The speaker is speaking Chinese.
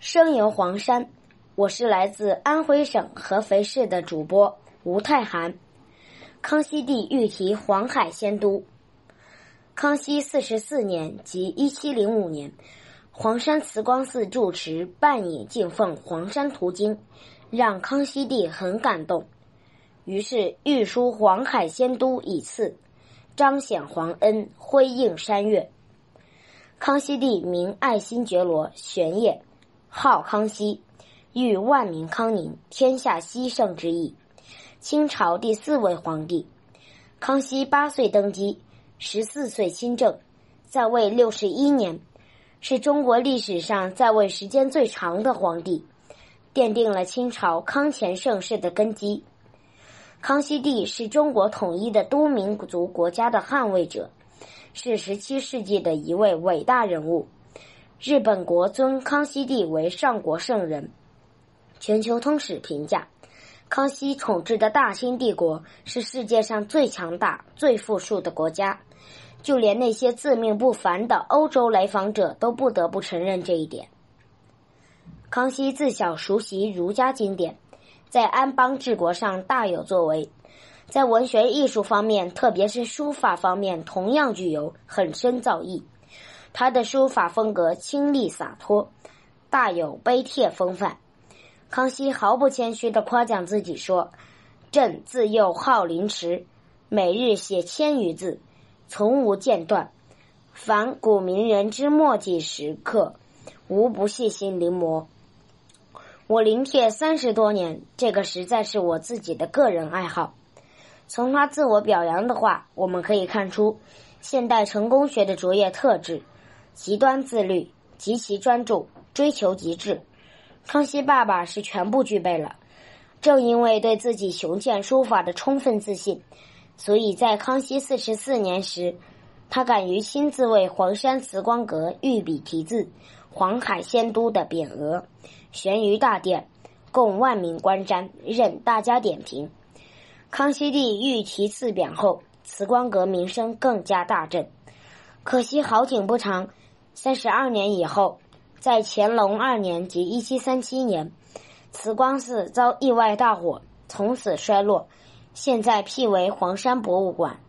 生游黄山，我是来自安徽省合肥市的主播吴太涵。康熙帝御题黄海仙都。康熙四十四年即一七零五年，黄山慈光寺住持半饮敬奉《黄山图经》，让康熙帝很感动，于是御书“黄海仙都”以赐，彰显皇恩，辉映山岳。康熙帝名爱新觉罗玄烨，号康熙，寓万民康宁、天下熙盛之意。清朝第四位皇帝。康熙八岁登基，十四岁亲政，在位六十一年，是中国历史上在位时间最长的皇帝，奠定了清朝康乾盛世的根基。康熙帝是中国统一的多民族国家的捍卫者。是十七世纪的一位伟大人物。日本国尊康熙帝为上国圣人。全球通史评价：康熙统治的大清帝国是世界上最强大、最富庶的国家，就连那些自命不凡的欧洲来访者都不得不承认这一点。康熙自小熟悉儒家经典，在安邦治国上大有作为。在文学艺术方面，特别是书法方面，同样具有很深造诣。他的书法风格清丽洒脱，大有碑帖风范。康熙毫不谦虚地夸奖自己说：“朕自幼好临池，每日写千余字，从无间断。凡古名人之墨迹时刻，无不细心临摹。我临帖三十多年，这个实在是我自己的个人爱好。”从他自我表扬的话，我们可以看出现代成功学的卓越特质：极端自律、极其专注、追求极致。康熙爸爸是全部具备了。正因为对自己雄健书法的充分自信，所以在康熙四十四年时，他敢于亲自为黄山慈光阁御笔题字“黄海仙都”的匾额，悬于大殿，供万民观瞻，任大家点评。康熙帝御题赐匾后，慈光阁名声更加大振。可惜好景不长，三十二年以后，在乾隆二年即一七三七年，慈光寺遭意外大火，从此衰落。现在辟为黄山博物馆。